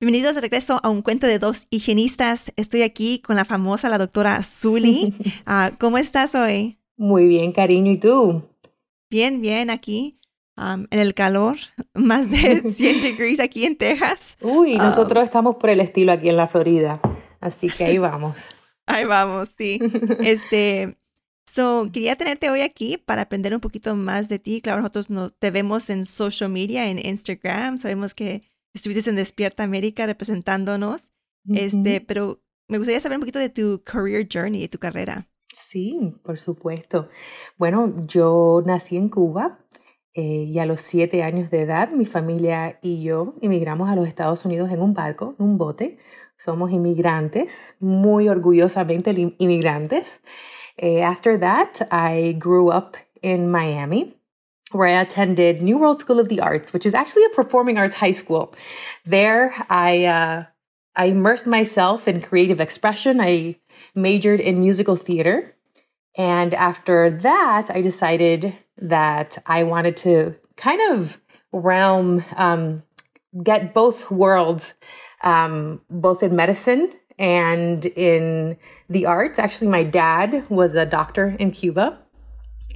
Bienvenidos de regreso a un cuento de dos higienistas. Estoy aquí con la famosa, la doctora Zully. Ah, ¿Cómo estás hoy? Muy bien, cariño. ¿Y tú? Bien, bien, aquí um, en el calor, más de 100 degrees aquí en Texas. Uy, um, nosotros estamos por el estilo aquí en la Florida, así que ahí vamos. ahí vamos, sí. Este, so, quería tenerte hoy aquí para aprender un poquito más de ti. Claro, nosotros nos, te vemos en social media, en Instagram. Sabemos que estuviste en Despierta América representándonos, este, pero me gustaría saber un poquito de tu career journey, de tu carrera. Sí, por supuesto. Bueno, yo nací en Cuba eh, y a los siete años de edad mi familia y yo emigramos a los Estados Unidos en un barco, en un bote. Somos inmigrantes, muy orgullosamente inmigrantes. Uh, after that, I grew up in Miami. Where I attended New World School of the Arts, which is actually a performing arts high school. There, I uh, I immersed myself in creative expression. I majored in musical theater, and after that, I decided that I wanted to kind of realm um, get both worlds, um, both in medicine and in the arts. Actually, my dad was a doctor in Cuba,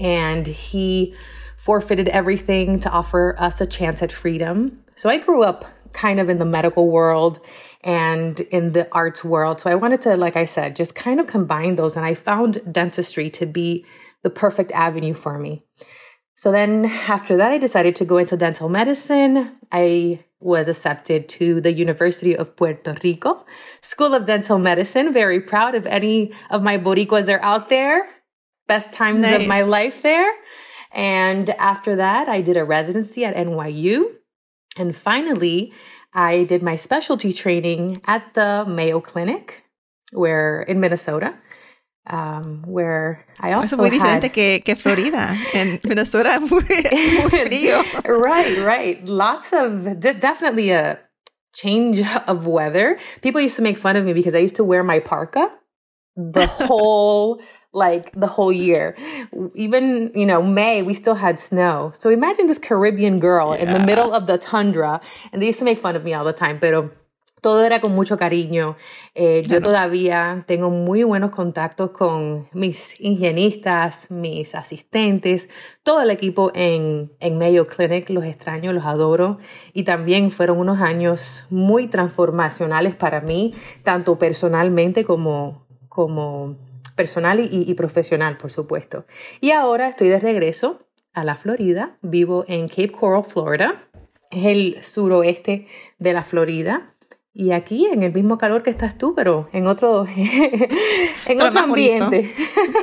and he forfeited everything to offer us a chance at freedom. So I grew up kind of in the medical world and in the arts world. So I wanted to, like I said, just kind of combine those. And I found dentistry to be the perfect avenue for me. So then after that, I decided to go into dental medicine. I was accepted to the University of Puerto Rico School of Dental Medicine. Very proud if any of my Boricuas are out there. Best times nice. of my life there. And after that, I did a residency at NYU. And finally, I did my specialty training at the Mayo Clinic, where in Minnesota, um, where I also Es muy diferente had... que, que Florida. En Minnesota, muy, right, right. Lots of, de- definitely a change of weather. People used to make fun of me because I used to wear my parka the whole like the whole year. Even, you know, May, we still had snow. So imagine this Caribbean girl yeah. in the middle of the tundra. And they used to make fun of me all the time, pero todo era con mucho cariño. Eh, yo todavía tengo muy buenos contactos con mis higienistas, mis asistentes, todo el equipo en, en Mayo Clinic. Los extraño, los adoro. Y también fueron unos años muy transformacionales para mí, tanto personalmente como, como personal y, y profesional, por supuesto. Y ahora estoy de regreso a la Florida. Vivo en Cape Coral, Florida. Es el suroeste de la Florida. Y aquí en el mismo calor que estás tú, pero en otro, en otro ambiente.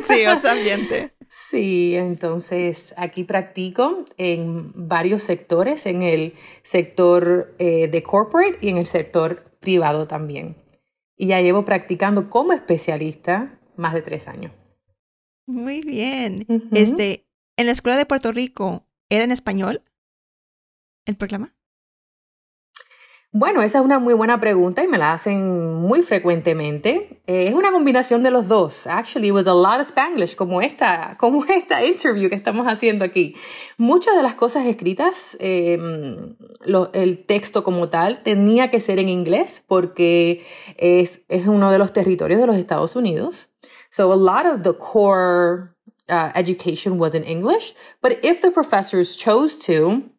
Sí, otro ambiente. Sí, entonces aquí practico en varios sectores, en el sector eh, de corporate y en el sector privado también. Y ya llevo practicando como especialista más de tres años. Muy bien. Este, en la escuela de Puerto Rico, ¿era en español el programa? Bueno, esa es una muy buena pregunta y me la hacen muy frecuentemente. Eh, es una combinación de los dos. Actually, it was a lot of Spanglish, como esta, como esta interview que estamos haciendo aquí. Muchas de las cosas escritas, eh, lo, el texto como tal, tenía que ser en inglés porque es, es uno de los territorios de los Estados Unidos. So a lot of the core uh, education was in English, but if the professors chose to,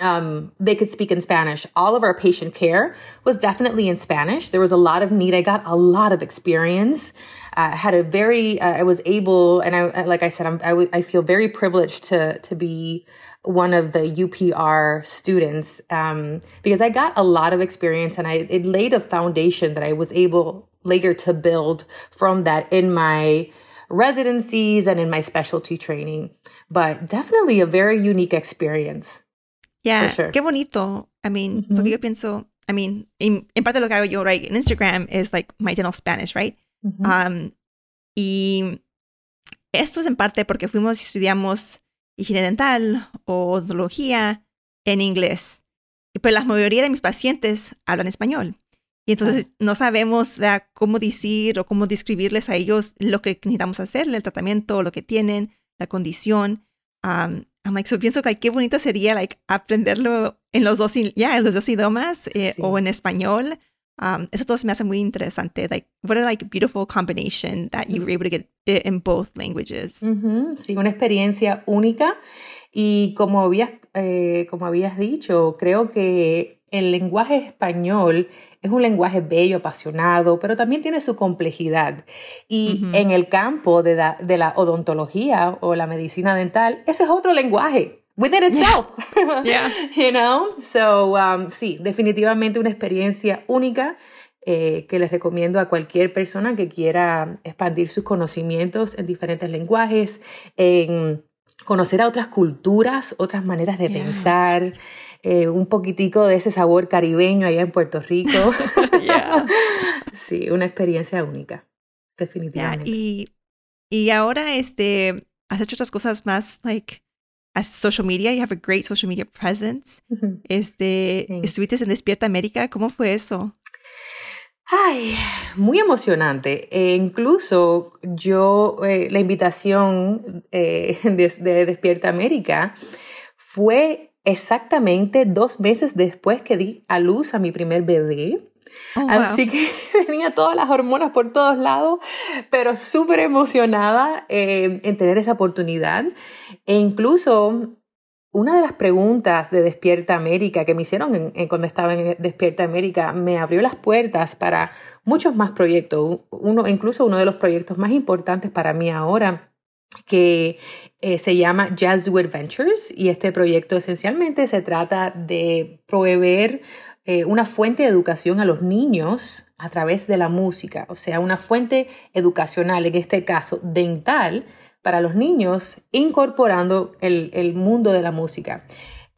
um, they could speak in Spanish. All of our patient care was definitely in Spanish. There was a lot of need. I got a lot of experience. Uh, had a very, uh, I was able, and I, like I said, I'm, I, w- I feel very privileged to, to be one of the UPR students, um, because I got a lot of experience and I, it laid a foundation that I was able later to build from that in my residencies and in my specialty training. But definitely a very unique experience. Yeah, sure. qué bonito. I mean, mm -hmm. porque yo pienso, I mean, en, parte lo que hago yo, right, en Instagram is like my dental Spanish, right? um, y esto es en parte porque fuimos y estudiamos higiene dental o odontología en inglés. Pero la mayoría de mis pacientes hablan español. Y entonces no sabemos cómo decir o cómo describirles a ellos lo que necesitamos hacer, el tratamiento, lo que tienen, la condición. Um, I'm like, so pienso que qué bonito sería like, aprenderlo en los dos, ya en los dos idiomas eh, o en español. Um, eso todo se me hace muy interesante. Like, what a like beautiful combination that you were able to get in both languages. Sí, una experiencia única. Y como habías, eh, como habías dicho, creo que el lenguaje español es un lenguaje bello, apasionado, pero también tiene su complejidad. Y en el campo de la, de la, odontología o la medicina dental, ese es otro lenguaje. Within itself. Yeah. you know? So, um, sí, definitivamente una experiencia única. Eh, que les recomiendo a cualquier persona que quiera expandir sus conocimientos en diferentes lenguajes, en conocer a otras culturas, otras maneras de pensar, eh, un poquitico de ese sabor caribeño allá en Puerto Rico. sí, una experiencia única, definitivamente. Y, y ahora este, has hecho otras cosas más, like, as social media, you have a great social media presence. Este, estuviste en Despierta América, ¿cómo fue eso? Ay, muy emocionante. E incluso yo, eh, la invitación eh, de, Despierta América fue exactamente dos meses después que di a luz a mi primer bebé. Oh, Así que tenía todas las hormonas por todos lados, pero súper emocionada eh, en tener esa oportunidad. E incluso una de las preguntas de Despierta América que me hicieron cuando estaba en Despierta América me abrió las puertas para muchos más proyectos. Uno, incluso uno de los proyectos más importantes para mí ahora que eh, se llama Jazz Adventures y este proyecto esencialmente se trata de proveer eh, una fuente de educación a los niños a través de la música, o sea, una fuente educacional, en este caso dental, para los niños, incorporando el, mundo de la música.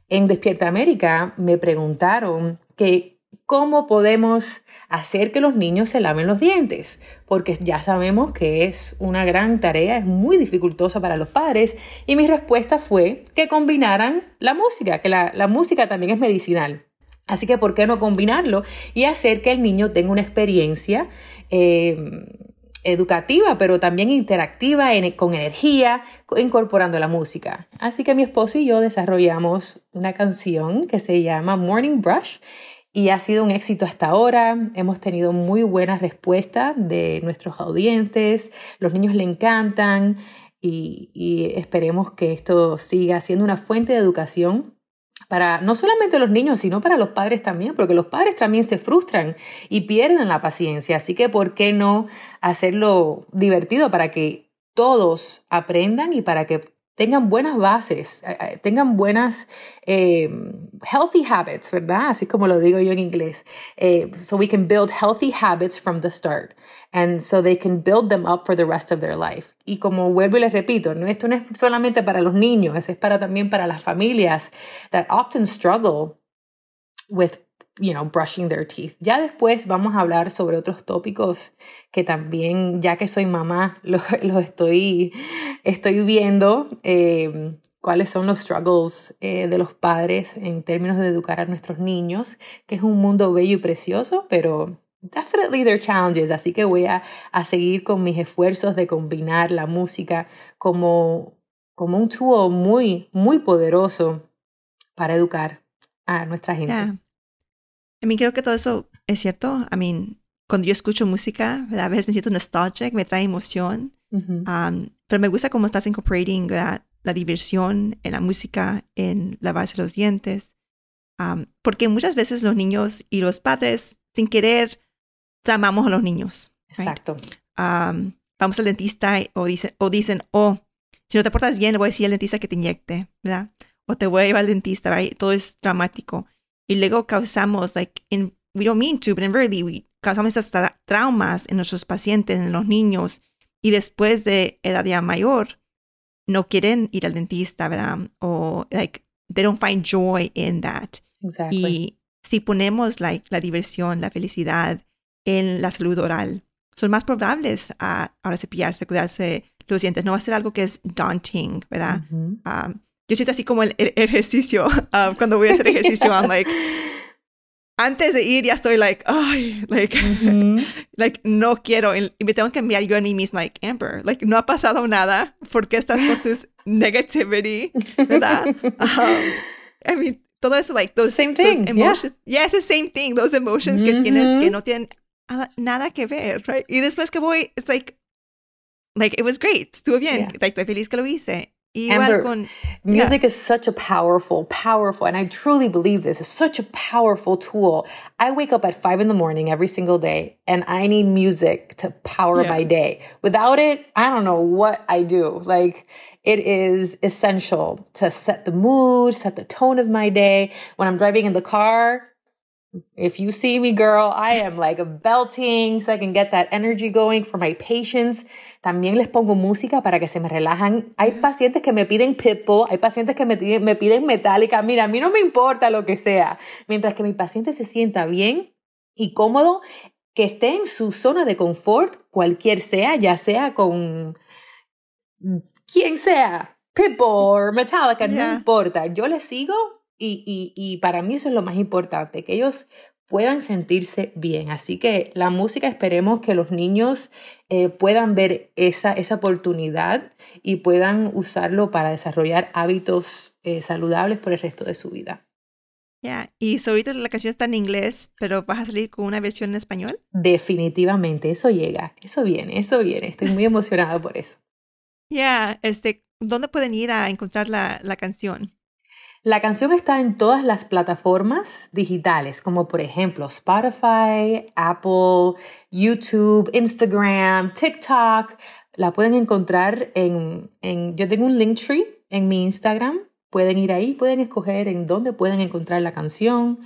En Despierta América me preguntaron que cómo podemos hacer que los niños se laven los dientes, porque ya sabemos que es una gran tarea, es muy dificultosa para los padres, y mi respuesta fue que combinaran la música, que la, música también es medicinal. Así que, ¿por qué no combinarlo y hacer que el niño tenga una experiencia eh, educativa, pero también interactiva con energía, incorporando la música. Así que mi esposo y yo desarrollamos una canción que se llama Morning Brush y ha sido un éxito hasta ahora. Hemos tenido muy buena respuesta de nuestros audientes, los niños le encantan y esperemos que esto siga siendo una fuente de educación para no solamente los niños, sino para los padres también, porque los padres también se frustran y pierden la paciencia. Así que, ¿por qué no hacerlo divertido para que todos aprendan y para que tengan buenas bases, eh, eh, tengan buenas eh, healthy habits, ¿verdad? Así como lo digo yo en inglés. so we can build healthy habits from the start. And so they can build them up for the rest of their life. Y como vuelvo y les repito, ¿no? esto no es solamente para los niños, es para también para las familias that often struggle with you know, brushing their teeth. Ya después vamos a hablar sobre otros tópicos que también, ya que soy mamá, los lo estoy, estoy viendo. Eh, cuáles son los struggles eh, de los padres en términos de educar a nuestros niños, que es un mundo bello y precioso, pero definitely there are challenges. Así que voy a, a seguir con mis esfuerzos de combinar la música como, como un tool muy, muy poderoso para educar a nuestra gente. A mí creo que todo eso es cierto. I mean, cuando yo escucho música, a veces me siento nostalgic, me trae emoción. Um, pero me gusta cómo estás incorporating la diversión en la música, en lavarse los dientes. Um, porque muchas veces los niños y los padres, sin querer, tramamos a los niños. Exacto. Um, vamos al dentista o, dice, o dicen, oh, si no te portas bien, le voy a decir al dentista que te inyecte, ¿verdad? O te voy a llevar al dentista, ¿verdad? Todo es dramático y luego causamos, like, in, we don't mean to, but in really, we causamos esas traumas en nuestros pacientes, en los niños, y después de edad ya mayor, no quieren ir al dentista, ¿verdad? O, like, they don't find joy in that. Exactly. Y si ponemos like, la diversión, la felicidad en la salud oral, son más probables a ahora cepillarse, cuidarse los dientes. No va a ser algo que es daunting, ¿verdad? Um, yo siento así como el, ejercicio, um, cuando voy a hacer ejercicio, I'm like, antes de ir ya estoy like, ay, like, like, no quiero. Y me tengo que enviar yo a mí misma, like, Amber, like, no ha pasado nada. ¿Por qué estás con tus negativity? ¿Verdad? Um, I mean, todo eso, like, those, same thing. emotions. Yeah. it's the same thing. Those emotions que tienes que no tienen nada que ver, right? Y después que voy, it's like, like, it was great. Estuvo bien. Like, estoy feliz que lo hice. Amber, con, music yeah. is such a powerful, powerful, and I truly believe this is such a powerful tool. I wake up at five in the morning every single day and I need music to power yeah. my day. Without it, I don't know what I do. Like, it is essential to set the mood, set the tone of my day. When I'm driving in the car, if you see me, girl, I am like belting so I can get that energy going for my patients. También les pongo música para que se me relajan. Hay pacientes que me piden Pitbull, hay pacientes que me, me piden Metallica. Mira, a mí no me importa lo que sea. Mientras que mi paciente se sienta bien y cómodo, que esté en su zona de confort, cualquier sea, ya sea con quien sea, Pitbull, Metallica, no importa. Yo les sigo y, y, para mí eso es lo más importante, que ellos puedan sentirse bien. Así que la música esperemos que los niños eh, puedan ver esa, esa oportunidad y puedan usarlo para desarrollar hábitos eh, saludables por el resto de su vida. Ya, y ahorita la canción está en inglés, pero ¿vas a salir con una versión en español? Definitivamente, eso llega, eso viene, eso viene. Estoy muy emocionada por eso. Ya, este, ¿dónde pueden ir a encontrar la, la canción? La canción está en todas las plataformas digitales, como por ejemplo Spotify, Apple, YouTube, Instagram, TikTok. La pueden encontrar en, en yo tengo un link tree en mi Instagram. Pueden ir ahí, pueden escoger en dónde pueden encontrar la canción.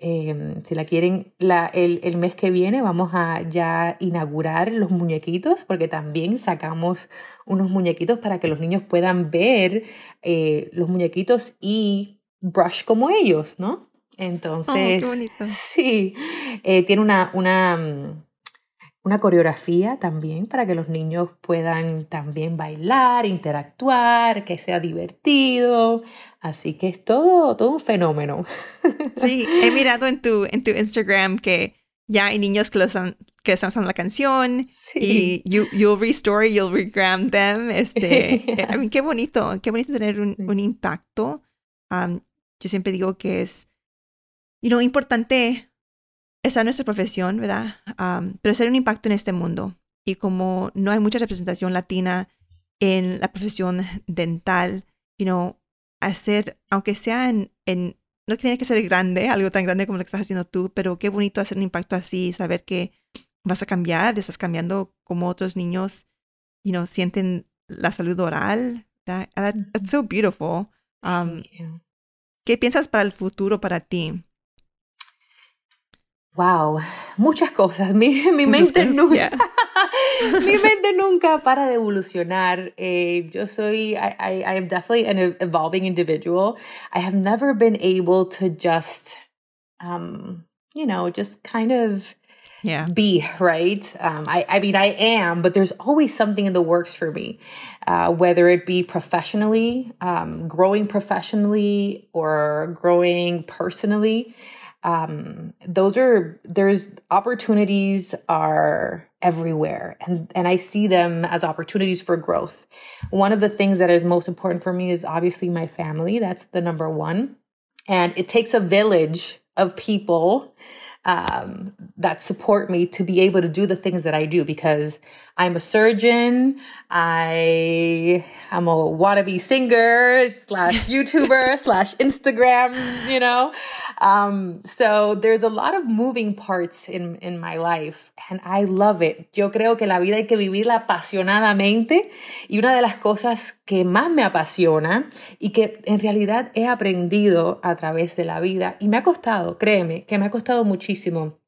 Em, si la quieren, la, el, el, mes que viene vamos a ya inaugurar los muñequitos, porque también sacamos unos muñequitos para que los niños puedan ver eh, los muñequitos y brush como ellos, ¿no? Entonces, sí, eh, tiene una, una, mm, una coreografía también para que los niños puedan también bailar, interactuar, que sea divertido. Así que es todo, todo un fenómeno. Sí, he mirado en tu, en tu Instagram que ya hay niños que, los que están usando la canción y you, you'll restore, you'll regram them. Este, qué bonito, qué bonito tener un, un impacto. yo siempre digo que es you know, importante esa es nuestra profesión, ¿verdad? pero hacer un impacto en este mundo. Y como no hay mucha representación latina en la profesión dental, you know, hacer, aunque sea en, en no tiene que ser grande, algo tan grande como lo que estás haciendo tú, pero qué bonito hacer un impacto así, saber que vas a cambiar, estás cambiando como otros niños, you know, sienten la salud oral. That, that's, so beautiful. Um, ¿Qué piensas para el futuro para ti? Wow, muchas cosas. Mi, mi mente nunca, mi mente nunca para de evolucionar. Eh, yo soy, I, I, I am definitely an evolving individual. I have never been able to just, um, you know, just kind of yeah. be right. Um, I, I mean, I am, but there's always something in the works for me, uh, whether it be professionally, um, growing professionally, or growing personally um, those are there's opportunities are everywhere and and I see them as opportunities for growth. One of the things that is most important for me is obviously my family. That's the number one. And it takes a village of people um, that support me to be able to do the things that I do because I'm a surgeon. I am a wannabe singer slash YouTuber slash Instagram, you know. Um, so there's a lot of moving parts in, in my life and I love it. Yo creo que la vida hay que vivirla apasionadamente y una de las cosas que más me apasiona y que en realidad he aprendido a través de la vida y me ha costado, créeme, que me ha costado muchísimo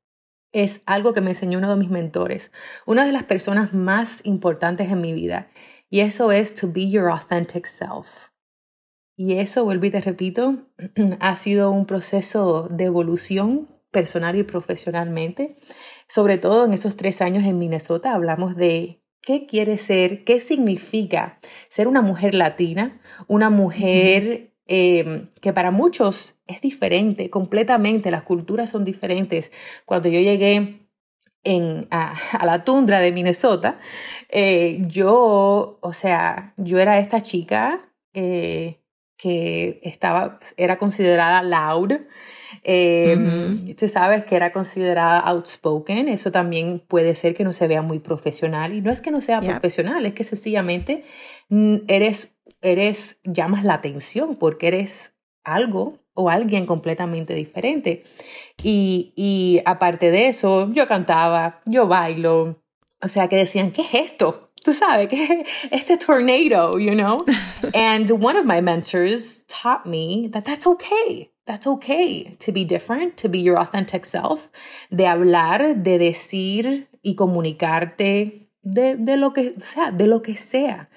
es algo que me enseñó uno de mis mentores, una de las personas más importantes en mi vida, y eso es to be your authentic self. Y eso, vuelvo y te repito, ha sido un proceso de evolución personal y profesionalmente. Sobre todo en esos tres años en Minnesota hablamos de qué quiere ser, qué significa ser una mujer latina, una mujer em, que para muchos es diferente, completamente, las culturas son diferentes. Cuando yo llegué en, a, la tundra de Minnesota, eh, yo, o sea, yo era esta chica eh, que estaba, era considerada loud. Eh, Tú sabes que era considerada outspoken. Eso también puede ser que no se vea muy profesional. Y no es que no sea profesional, es que sencillamente eres, eres, llamas la atención porque eres algo o alguien completamente diferente. Y, y aparte de eso, yo cantaba, yo bailo. O sea, que decían, ¿qué es esto? tú sabes, que este tornado, you know? and one of my mentors taught me that that's okay. That's okay to be different, to be your authentic self, de hablar, de decir y comunicarte de, de lo que, o sea, de lo que sea.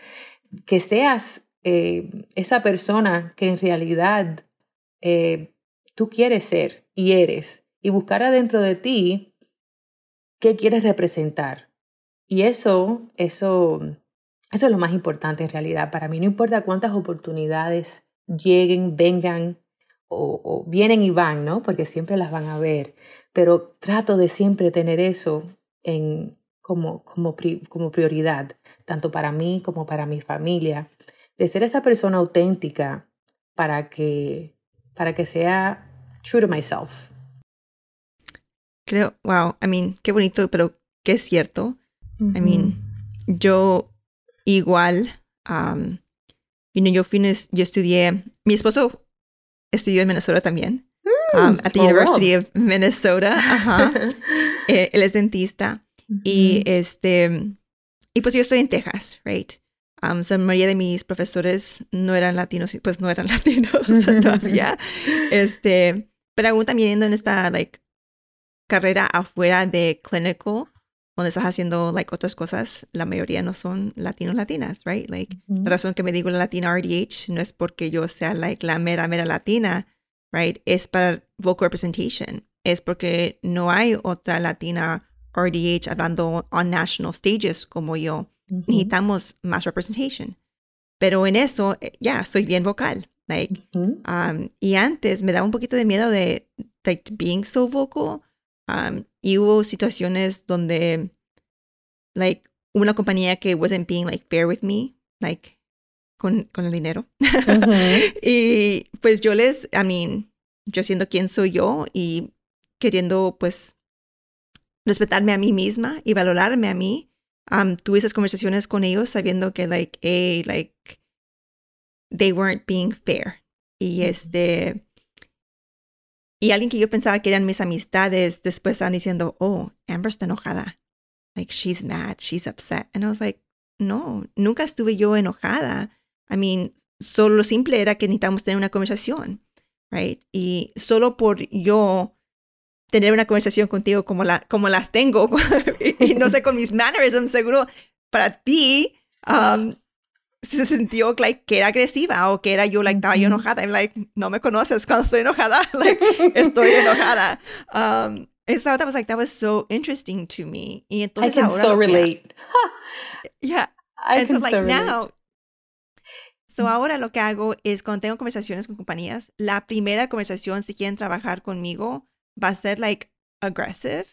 Que seas eh, esa persona que en realidad eh, tú quieres ser y eres y buscar adentro de ti qué quieres representar y eso, eso, eso es lo más importante en realidad. Para mí no importa cuántas oportunidades lleguen, vengan o, vienen y van, ¿no? Porque siempre las van a ver. Pero trato de siempre tener eso en, como, como, como prioridad, tanto para mí como para mi familia, de ser esa persona auténtica para que, para que sea true to myself. Creo, wow, I mean, qué bonito, pero qué cierto. I mean, yo igual, um, you know, yo, fui, yo estudié, mi esposo estudió en Minnesota también, mm, um, at the University of Minnesota. Ajá. eh, él es dentista. Y este, y pues yo estoy en Texas, right? Um, so la mayoría de mis profesores no eran latinos, pues no eran latinos todavía. este, pero aún también yendo en esta, like, carrera afuera de clinical, donde estás haciendo like otras cosas, la mayoría no son latinos latinas, right? Like la razón que me digo la latina RDH no es porque yo sea like la mera mera latina, right? Es para vocal representation. Es porque no hay otra latina RDH hablando on national stages como yo. Necesitamos más representation. Pero en eso eh, ya soy bien vocal. Like, um, y antes me daba un poquito de miedo de like being so vocal Um, y hubo situaciones donde, like, una compañía que wasn't being, like, fair with me, like, con, con el dinero. y pues yo les, I mean, yo siendo quien soy yo y queriendo, pues, respetarme a mí misma y valorarme a mí, um, tuve esas conversaciones con ellos sabiendo que, like, hey, like, they weren't being fair. Y este, y alguien que yo pensaba que eran mis amistades, después están diciendo, oh, Amber está enojada. Like, she's mad, she's upset. And I was like, no, nunca estuve yo enojada. I mean, solo lo simple era que necesitamos tener una conversación, right? Y solo por yo tener una conversación contigo como, la, como las tengo, y, no sé, con mis mannerisms, seguro para ti, um, se sintió like, que era agresiva o que era yo, like, estaba yo enojada. I'm like, no me conoces cuando estoy enojada. like, estoy enojada. Um, so that was like, that was so interesting to me. Y entonces I can so relate. yeah. I and can so, like, so now, So ahora lo que hago es cuando tengo conversaciones con compañías, la primera conversación si quieren trabajar conmigo va a ser like aggressive,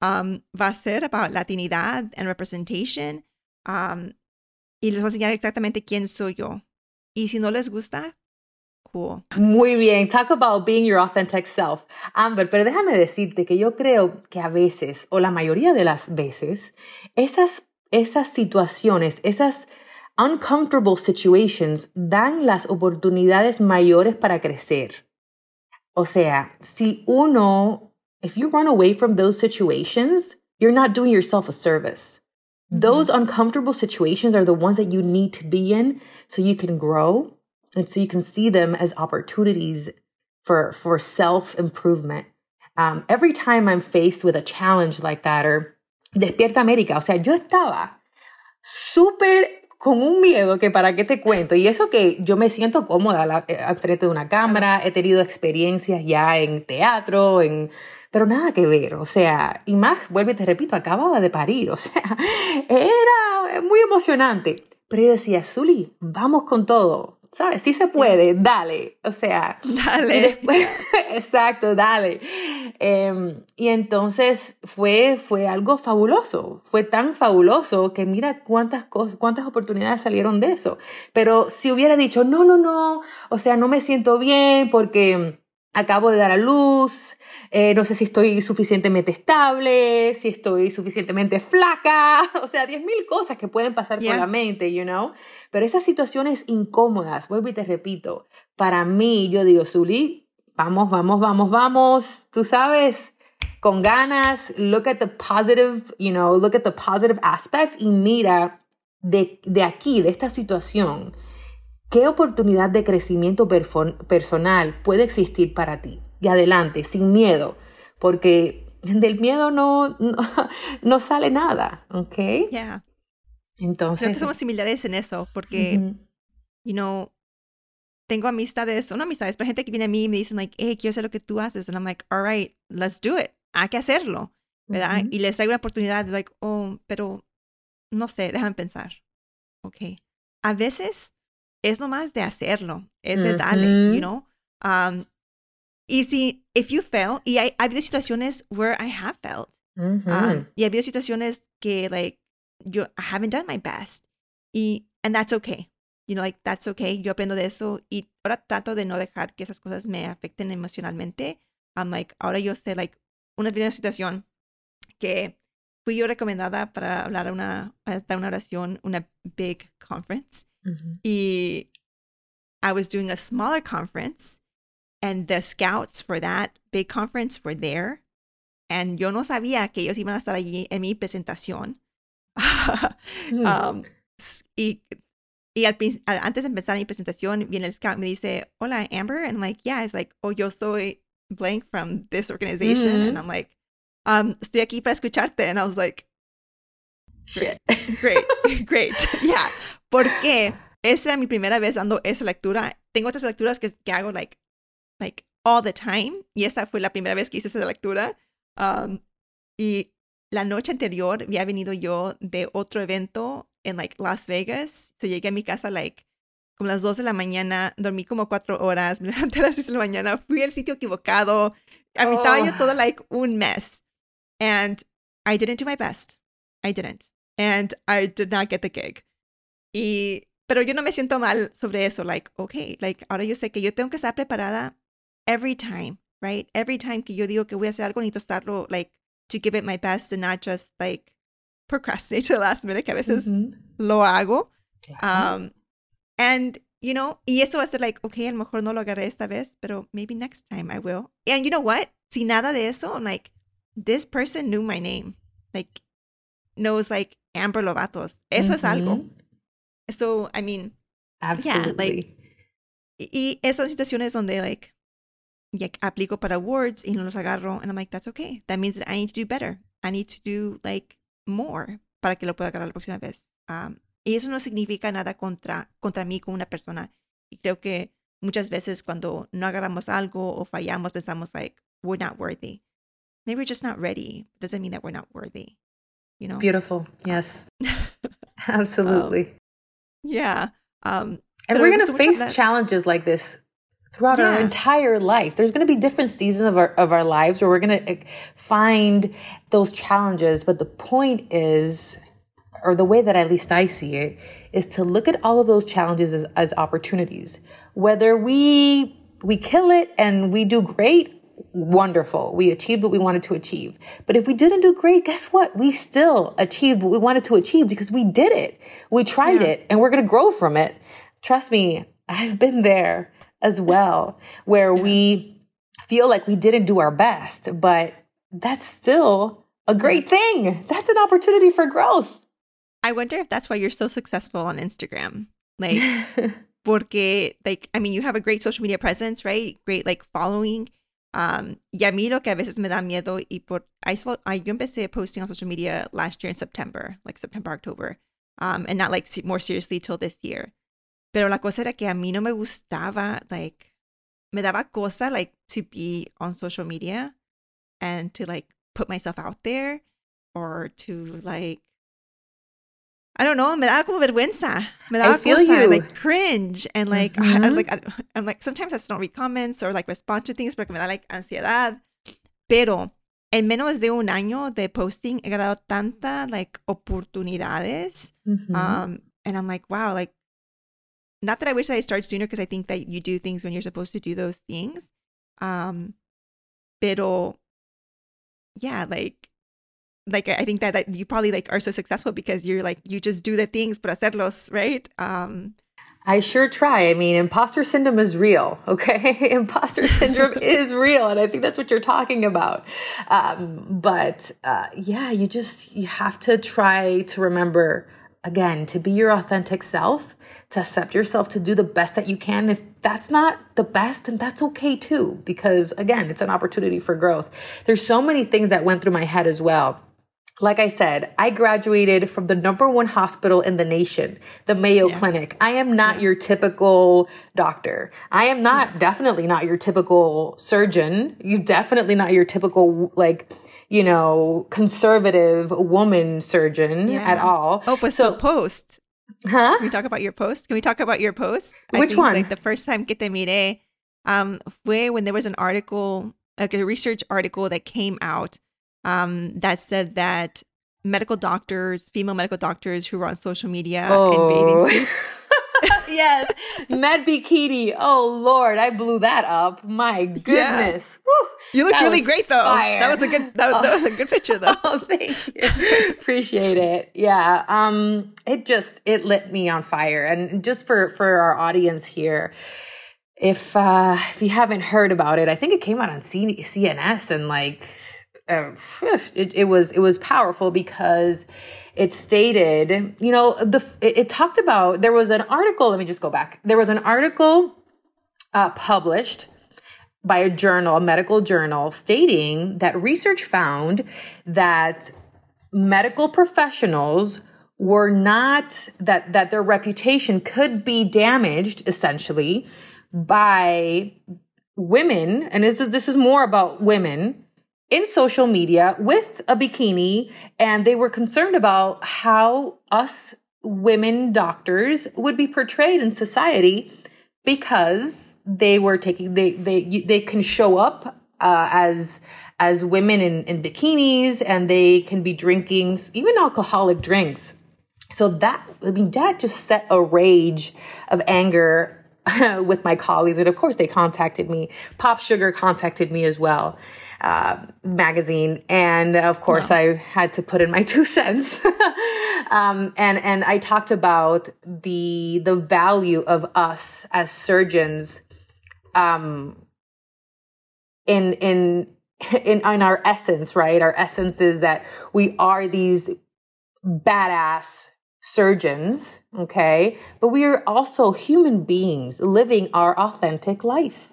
um, va a ser about latinidad and representation, um, y les voy a enseñar exactamente quién soy yo. Y si no les gusta, cool. Muy bien. Talk about being your authentic self. Amber, pero déjame decirte que yo creo que a veces, o la mayoría de las veces, esas, esas situaciones, esas uncomfortable situations dan las oportunidades mayores para crecer. O sea, si uno, if you run away from those situations, you're not doing yourself a service. Those mm-hmm. uncomfortable situations are the ones that you need to be in so you can grow and so you can see them as opportunities for for self improvement. Um, every time I'm faced with a challenge like that or Despierta América, o sea, yo estaba súper con un miedo que para qué te cuento. Y eso que yo me siento cómoda eh, al frente de una cámara, he tenido experiencias ya en teatro, en pero nada que ver, o sea, y más, vuelvo y te repito, acababa de parir, o sea, era muy emocionante. Pero yo decía, Zuli, vamos con todo, ¿sabes? Sí se puede, dale. O sea, dale. exacto, dale. Em, y entonces fue, fue algo fabuloso, fue tan fabuloso que mira cuántas cosas, cuántas oportunidades salieron de eso. Pero si hubiera dicho, no, no, no, o sea, no me siento bien porque acabo de dar a luz, eh, no sé si estoy suficientemente estable, si estoy suficientemente flaca, o sea, 10.000 cosas que pueden pasar por la mente, you know. Pero esas situaciones incómodas, vuelvo y te repito, para mí, yo digo, Zuli, vamos, vamos, vamos, vamos, tú sabes, con ganas, look at the positive, you know, look at the positive aspect y mira de, de aquí, de esta situación, ¿Qué oportunidad de crecimiento personal puede existir para ti? Y adelante, sin miedo, porque del miedo no, no, sale nada, ¿ok? Yeah. Entonces... Creo que somos similares en eso, porque, you know, tengo amistades, no amistades, pero gente que viene a mí y me dicen, like, hey, quiero hacer lo que tú haces. And I'm like, all right, let's do it. Hay que hacerlo, ¿verdad? Y les traigo una oportunidad, like, oh, pero no sé, déjame pensar. Ok. A veces es nomás de hacerlo, es de darle, you know. Um, y si, if you fail, y hay, ha habido situaciones where I have failed. um, y ha habido situaciones que, like, yo, I haven't done my best. Y, and that's okay. You know, like, that's okay. Yo aprendo de eso y ahora trato de no dejar que esas cosas me afecten emocionalmente. I'm like, ahora yo sé, like, una primera situación que fui yo recomendada para hablar a una, a una oración, una big conference. Y I was doing a smaller conference, and the scouts for that big conference were there. And yo no sabía que ellos iban a estar allí en mi presentación. Mm. um, y y al, antes de empezar mi presentación, viene el scout y me dice, Hola, Amber. And I'm like, Yeah. It's like, Oh, yo soy blank from this organization. Mm-hmm. And I'm like, um, Estoy aquí para escucharte. And I was like, Shit. Great, great. Yeah. Porque esa era mi primera vez dando esa lectura. Tengo otras lecturas que, que hago like, like all the time. Y esa fue la primera vez que hice esa lectura. Um, y la noche anterior había venido yo de otro evento en like Las Vegas. So llegué a mi casa like como las 2 de la mañana, dormí como cuatro horas, me levanté a las 6 de la mañana, fui al sitio equivocado. A mi estaba yo todo like un mes. And I didn't do my best. I didn't. And I did not get the gig. Y, pero yo no me siento mal sobre eso, like, okay, like, ahora yo sé que yo tengo que estar preparada every time, right? Every time que yo digo que voy a hacer algo, necesito estarlo, like, to give it my best and not just, like, procrastinate to the last minute, que a veces lo hago. Um, and, you know, y eso ser, like, okay, a lo mejor no lo agarré esta vez, pero maybe next time I will. And you know what? Si nada de eso, I'm like, this person knew my name. Like, knows, like, Amber Lovatos. Eso es algo. So, I mean, absolutely. Yeah, like, y esas situaciones donde, like, ya aplico para awards y no los agarro, and I'm like, that's okay. That means that I need to do better. I need to do, like, more para que lo pueda agarrar la próxima vez. Um, y eso no significa nada contra, contra mí como una persona. Y creo que muchas veces cuando no agarramos algo o fallamos, pensamos, like, we're not worthy. Maybe we're just not ready. Doesn't mean that we're not worthy. You know? Beautiful. Yes. Absolutely. Um, yeah. Um, and we're going to face challenges like this throughout yeah. our entire life. There's going to be different seasons of our of our lives where we're going to eh, find those challenges, but the point is or the way that at least I see it is to look at all of those challenges as, as opportunities. Whether we we kill it and we do great wonderful. We achieved what we wanted to achieve. But if we didn't do great, guess what? We still achieved what we wanted to achieve because we did it. We tried yeah. it and we're going to grow from it. Trust me, I've been there as well where yeah. we feel like we didn't do our best, but that's still a great thing. That's an opportunity for growth. I wonder if that's why you're so successful on Instagram. Like, porque, like, I mean, you have a great social media presence, right? Great, like, following Um, y a mí lo que a veces me da miedo y por I, saw, I yo empecé posting on social media last year in September, like September, October. um, and not like more seriously till this year. Pero la cosa era que a mí no me gustaba, like, me daba cosa, like, to be on social media and to, like, put myself out there or to, like, I don't know, me daba como vergüenza. Me daba I feel cosa, you. like cringe and like I, Mhm. am like I, I'm like sometimes I still don't read comments or like respond to things porque me da like ansiedad. Pero en menos de un año de posting he ganado tanta like oportunidades. Mhm. Um and I'm like, wow, like not that I wish that I started sooner because I think that you do things when you're supposed to do those things. Um pero yeah, like like I think that, that you probably like are so successful because you're like you just do the things para hacerlos, right? Um I sure try. I mean, imposter syndrome is real, okay? imposter syndrome is real, and I think that's what you're talking about. Um, but uh, yeah, you just you have to try to remember again to be your authentic self, to accept yourself, to do the best that you can. If that's not the best, then that's okay too, because again, it's an opportunity for growth. There's so many things that went through my head as well like I said, I graduated from the number one hospital in the nation, the Mayo Clinic. I am not your typical doctor. I am not definitely not your typical surgeon. You definitely not your typical like, you know, conservative woman surgeon Yeah. at all. oh, but so post. Huh? Can we talk about your post? Can we talk about your post? Which think, one? Like the first time que te miré, um, fue when there was an article, like a research article that came out, um, that said that medical doctors, female medical doctors who were on social media and bathing Oh. suits, yes, med bikini. Oh Lord, I blew that up. My goodness. Woo. you look really great though. fire. That was a good. That, that was a good picture though. Oh, thank you. Appreciate it. Yeah. Um, it just it lit me on fire. And just for for our audience here, if uh if you haven't heard about it, I think it came out on C- CNS and like uh, it, it was it was powerful because it stated, you know, the it, it talked about there was an article. Let me just go back. There was an article uh, published by a journal, a medical journal, stating that research found that medical professionals were not that that their reputation could be damaged essentially by women and this is this is more about women in social media with a bikini and they were concerned about how us women doctors would be portrayed in society because they were taking they they they can show up uh, as as women in, in bikinis and they can be drinking even alcoholic drinks. So that i mean that just set a rage of anger with my colleagues. And of course they contacted me. Pop sugar contacted me as well uh, magazine and of course i had to put in my two cents um, and and i talked about the the value of us as surgeons um, in in in in our essence right our essence is that we are these badass surgeons, okay? But we are also human beings living our authentic life.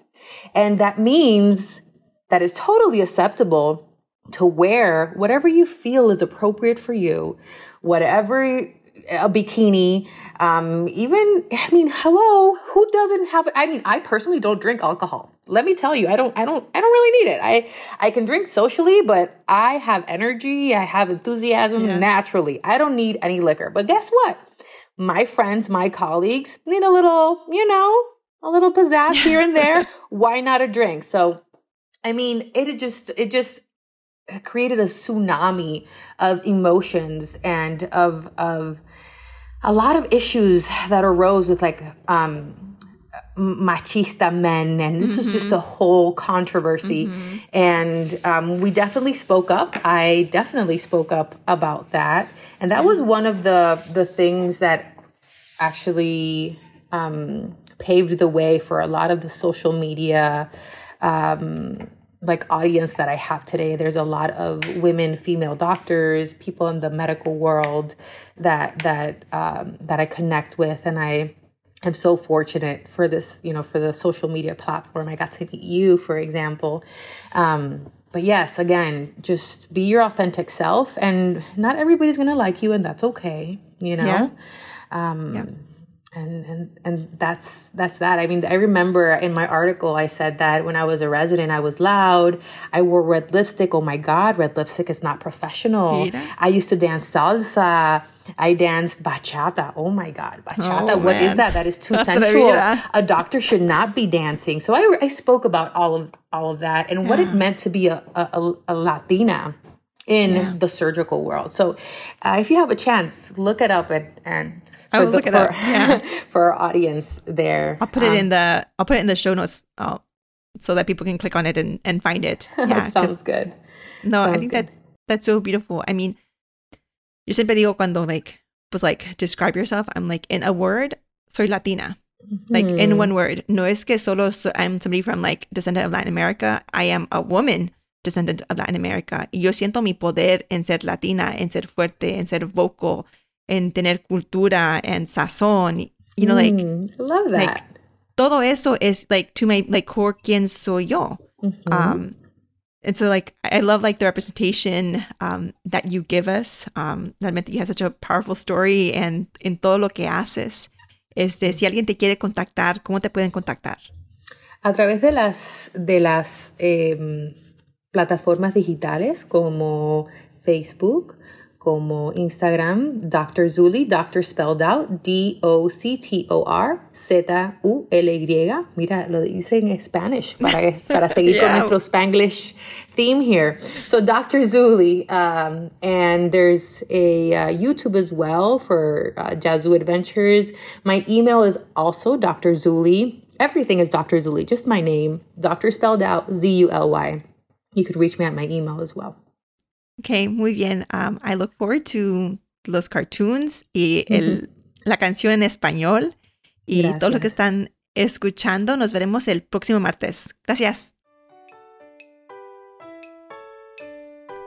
And that means that it's totally acceptable to wear whatever you feel is appropriate for you, whatever a bikini, um, even, I mean, hello, who doesn't have? I mean, I personally don't drink alcohol. Let me tell you, I don't, I don't, I don't really need it. I, I can drink socially, but I have energy, I have enthusiasm Yeah. naturally. I don't need any liquor. But guess what? My friends, my colleagues need a little, you know, a little pizzazz here and there. Why not a drink? So, I mean, it just, it just, created a tsunami of emotions and of of a lot of issues that arose with like um machista men and this is just a whole controversy. And um, we definitely spoke up. I definitely spoke up about that. And that was one of the the things that actually um, paved the way for a lot of the social media um, like audience that I have today. There's a lot of women, female doctors, people in the medical world that that um, that I connect with, and I am so fortunate for this, you know, for the social media platform. I got to meet you, for example. Um, but yes, again, just be your authentic self, and not everybody's gonna like you, and that's okay. you know? Um, yeah and and and that's that's that. I mean i remember in my article i said that when i was a resident i was loud. I wore red lipstick. Oh my god red lipstick is not professional. I used to dance salsa. I danced bachata. Oh my god bachata. Oh, what man. is that? That is too sensual. a doctor should not be dancing. So i, I spoke about all of all of that and yeah. what it meant to be a, a, a latina in yeah. the surgical world. So uh, if you have a chance look it up and and I will the, look it for, up. Yeah. for our audience there. I'll put it um, in the I'll put it in the show notes uh, so that people can click on it and, and find it. Yeah, Sounds good. No, Sounds I think good. that that's so beautiful. I mean, yo siempre digo cuando like was like describe yourself, I'm like in a word, soy Latina. Mm-hmm. Like in hmm. one word. No es que solo so, I'm somebody from like descendant of Latin America. I am a woman descendant of Latin America. Yo siento mi poder en ser latina, en ser fuerte, en ser vocal, en tener cultura and sazón. You know, like, mm, love that. Like, todo eso es like to my like core quién soy yo. Mm-hmm. Um, and so like I love like the representation um, that you give us. Um, realmente you have such a powerful story and en todo lo que haces. Este, si alguien te quiere contactar, ¿cómo te pueden contactar? A través de las de las eh, plataformas digitales como Facebook, como Instagram, Dr. Zuli, Dr. spelled out, D-O-C-T-O-R, Z-U-L-Y. Mira, lo dice en Spanish para, para seguir yeah. con nuestro Spanglish theme here. So Dr. Zuli, um, and there's a uh, YouTube as well for uh, Jazzu Adventures. My email is also Dr. Zuli. Everything is Dr. Zuli, just my name, Dr. spelled out, Z-U-L-Y. You could reach me at my email as well. Ok, muy bien. Um, I look forward to los cartoons y el, la canción en español y todo todos los que están escuchando. Nos veremos el próximo martes. Gracias.